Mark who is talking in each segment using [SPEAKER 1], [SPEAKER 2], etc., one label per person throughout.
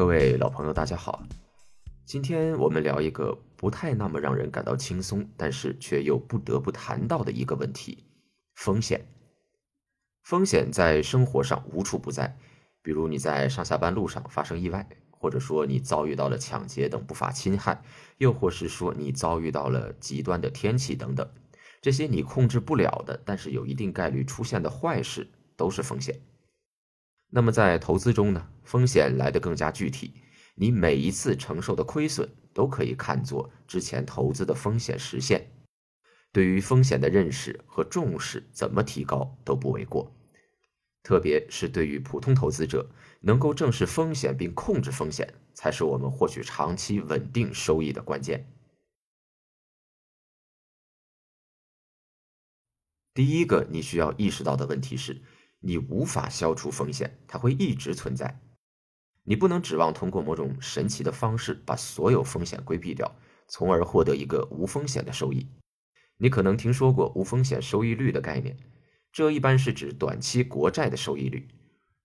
[SPEAKER 1] 各位老朋友，大家好。今天我们聊一个不太那么让人感到轻松，但是却又不得不谈到的一个问题：风险。风险在生活上无处不在，比如你在上下班路上发生意外，或者说你遭遇到了抢劫等不法侵害，又或是说你遭遇到了极端的天气等等，这些你控制不了的，但是有一定概率出现的坏事，都是风险。那么在投资中呢，风险来得更加具体，你每一次承受的亏损都可以看作之前投资的风险实现。对于风险的认识和重视怎么提高都不为过，特别是对于普通投资者，能够正视风险并控制风险，才是我们获取长期稳定收益的关键。第一个你需要意识到的问题是。你无法消除风险，它会一直存在。你不能指望通过某种神奇的方式把所有风险规避掉，从而获得一个无风险的收益。你可能听说过无风险收益率的概念，这一般是指短期国债的收益率。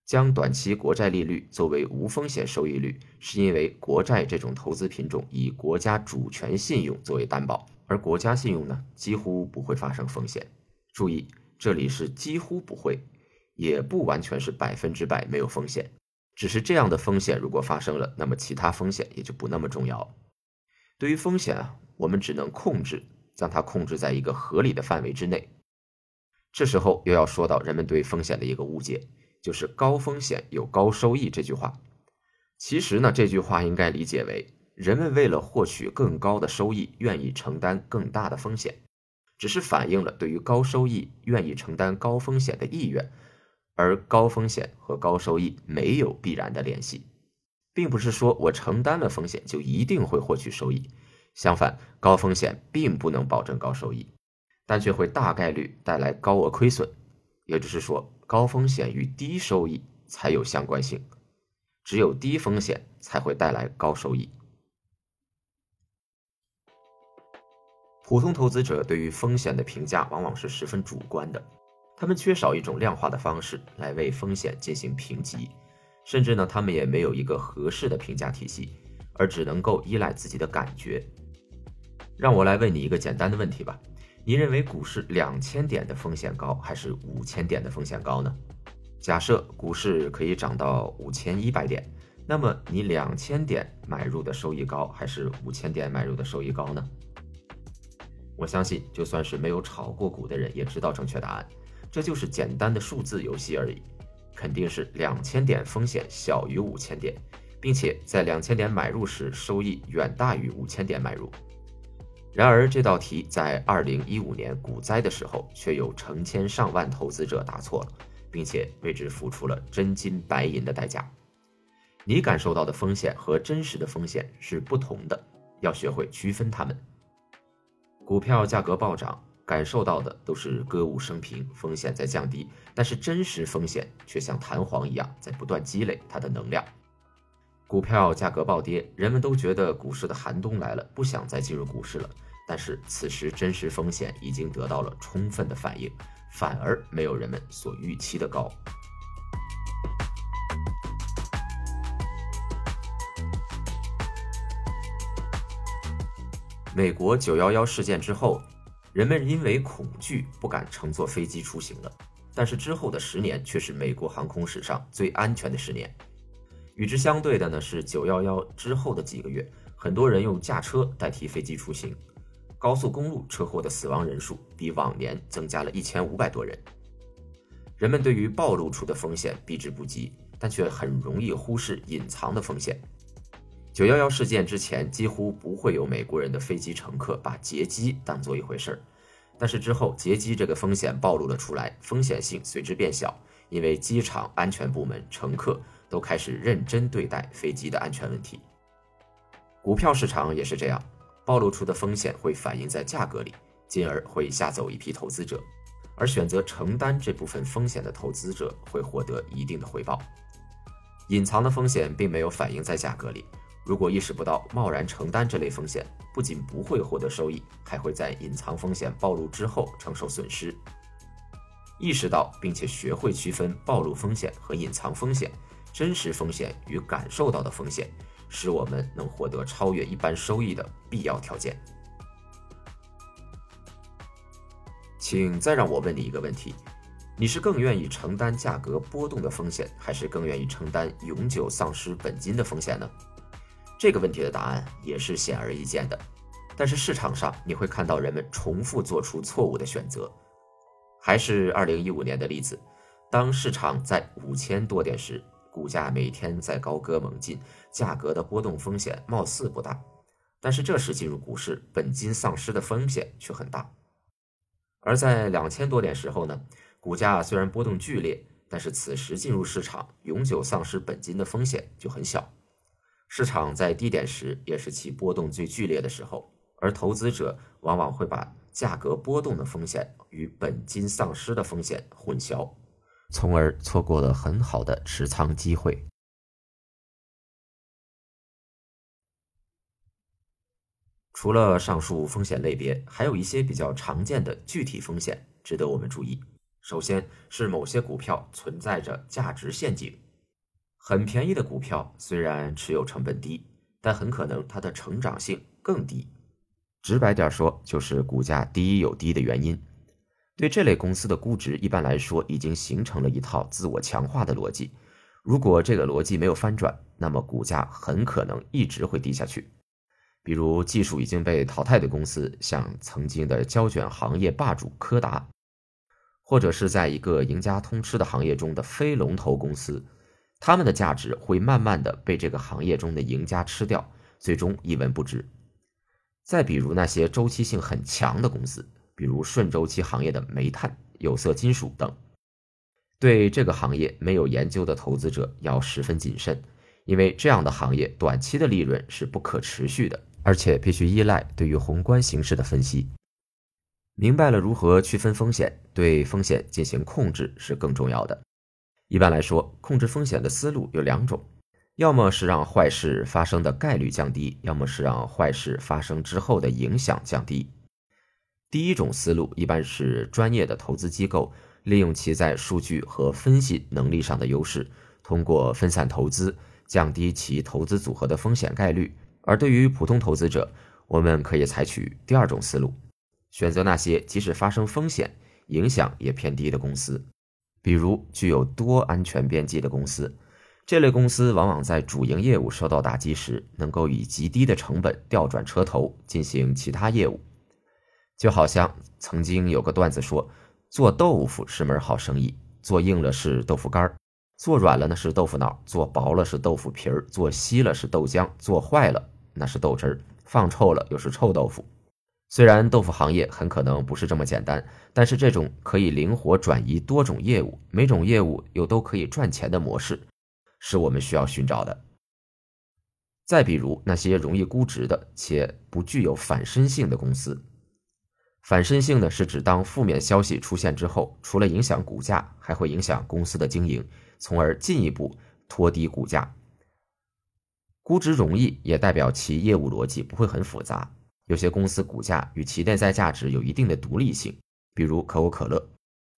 [SPEAKER 1] 将短期国债利率作为无风险收益率，是因为国债这种投资品种以国家主权信用作为担保，而国家信用呢几乎不会发生风险。注意，这里是几乎不会。也不完全是百分之百没有风险，只是这样的风险如果发生了，那么其他风险也就不那么重要。对于风险啊，我们只能控制，将它控制在一个合理的范围之内。这时候又要说到人们对风险的一个误解，就是高风险有高收益这句话。其实呢，这句话应该理解为人们为了获取更高的收益，愿意承担更大的风险，只是反映了对于高收益愿意承担高风险的意愿。而高风险和高收益没有必然的联系，并不是说我承担了风险就一定会获取收益。相反，高风险并不能保证高收益，但却会大概率带来高额亏损。也就是说，高风险与低收益才有相关性，只有低风险才会带来高收益。普通投资者对于风险的评价往往是十分主观的。他们缺少一种量化的方式来为风险进行评级，甚至呢，他们也没有一个合适的评价体系，而只能够依赖自己的感觉。让我来问你一个简单的问题吧：你认为股市两千点的风险高，还是五千点的风险高呢？假设股市可以涨到五千一百点，那么你两千点买入的收益高，还是五千点买入的收益高呢？我相信，就算是没有炒过股的人，也知道正确答案。这就是简单的数字游戏而已，肯定是两千点风险小于五千点，并且在两千点买入时收益远大于五千点买入。然而这道题在二零一五年股灾的时候，却有成千上万投资者答错了，并且为之付出了真金白银的代价。你感受到的风险和真实的风险是不同的，要学会区分它们。股票价格暴涨。感受到的都是歌舞升平，风险在降低，但是真实风险却像弹簧一样在不断积累它的能量。股票价格暴跌，人们都觉得股市的寒冬来了，不想再进入股市了。但是此时真实风险已经得到了充分的反应，反而没有人们所预期的高。美国九幺幺事件之后。人们因为恐惧不敢乘坐飞机出行了，但是之后的十年却是美国航空史上最安全的十年。与之相对的呢是九幺幺之后的几个月，很多人用驾车代替飞机出行，高速公路车祸的死亡人数比往年增加了一千五百多人。人们对于暴露出的风险避之不及，但却很容易忽视隐藏的风险。九幺幺事件之前，几乎不会有美国人的飞机乘客把劫机当做一回事儿。但是之后劫机这个风险暴露了出来，风险性随之变小，因为机场安全部门、乘客都开始认真对待飞机的安全问题。股票市场也是这样，暴露出的风险会反映在价格里，进而会吓走一批投资者，而选择承担这部分风险的投资者会获得一定的回报。隐藏的风险并没有反映在价格里。如果意识不到贸然承担这类风险，不仅不会获得收益，还会在隐藏风险暴露之后承受损失。意识到并且学会区分暴露风险和隐藏风险、真实风险与感受到的风险，是我们能获得超越一般收益的必要条件。请再让我问你一个问题：你是更愿意承担价格波动的风险，还是更愿意承担永久丧失本金的风险呢？这个问题的答案也是显而易见的，但是市场上你会看到人们重复做出错误的选择。还是二零一五年的例子，当市场在五千多点时，股价每天在高歌猛进，价格的波动风险貌似不大，但是这时进入股市，本金丧失的风险却很大。而在两千多点时候呢，股价虽然波动剧烈，但是此时进入市场，永久丧失本金的风险就很小。市场在低点时也是其波动最剧烈的时候，而投资者往往会把价格波动的风险与本金丧失的风险混淆，从而错过了很好的持仓机会。除了上述风险类别，还有一些比较常见的具体风险值得我们注意。首先是某些股票存在着价值陷阱。很便宜的股票虽然持有成本低，但很可能它的成长性更低。直白点说，就是股价低有低的原因。对这类公司的估值，一般来说已经形成了一套自我强化的逻辑。如果这个逻辑没有翻转，那么股价很可能一直会低下去。比如技术已经被淘汰的公司，像曾经的胶卷行业霸主柯达，或者是在一个赢家通吃的行业中的非龙头公司。他们的价值会慢慢的被这个行业中的赢家吃掉，最终一文不值。再比如那些周期性很强的公司，比如顺周期行业的煤炭、有色金属等，对这个行业没有研究的投资者要十分谨慎，因为这样的行业短期的利润是不可持续的，而且必须依赖对于宏观形势的分析。明白了如何区分风险，对风险进行控制是更重要的。一般来说，控制风险的思路有两种，要么是让坏事发生的概率降低，要么是让坏事发生之后的影响降低。第一种思路一般是专业的投资机构利用其在数据和分析能力上的优势，通过分散投资降低其投资组合的风险概率。而对于普通投资者，我们可以采取第二种思路，选择那些即使发生风险，影响也偏低的公司。比如具有多安全边际的公司，这类公司往往在主营业务受到打击时，能够以极低的成本调转车头进行其他业务。就好像曾经有个段子说，做豆腐是门好生意，做硬了是豆腐干儿，做软了呢是豆腐脑，做薄了是豆腐皮儿，做稀了是豆浆，做坏了那是豆汁儿，放臭了又是臭豆腐。虽然豆腐行业很可能不是这么简单，但是这种可以灵活转移多种业务，每种业务又都可以赚钱的模式，是我们需要寻找的。再比如那些容易估值的且不具有反身性的公司，反身性呢是指当负面消息出现之后，除了影响股价，还会影响公司的经营，从而进一步拖低股价。估值容易也代表其业务逻辑不会很复杂。有些公司股价与其内在价值有一定的独立性，比如可口可乐，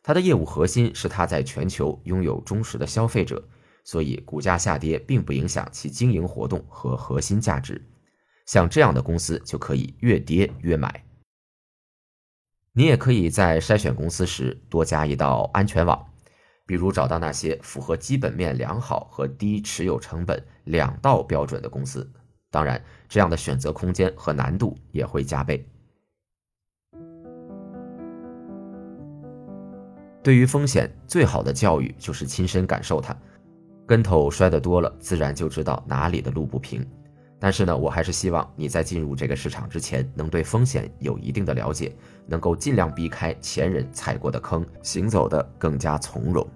[SPEAKER 1] 它的业务核心是它在全球拥有忠实的消费者，所以股价下跌并不影响其经营活动和核心价值。像这样的公司就可以越跌越买。你也可以在筛选公司时多加一道安全网，比如找到那些符合基本面良好和低持有成本两道标准的公司。当然，这样的选择空间和难度也会加倍。对于风险，最好的教育就是亲身感受它。跟头摔得多了，自然就知道哪里的路不平。但是呢，我还是希望你在进入这个市场之前，能对风险有一定的了解，能够尽量避开前人踩过的坑，行走的更加从容。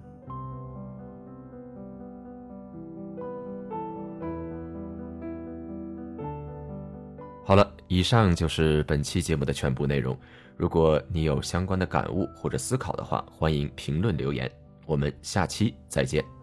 [SPEAKER 1] 以上就是本期节目的全部内容。如果你有相关的感悟或者思考的话，欢迎评论留言。我们下期再见。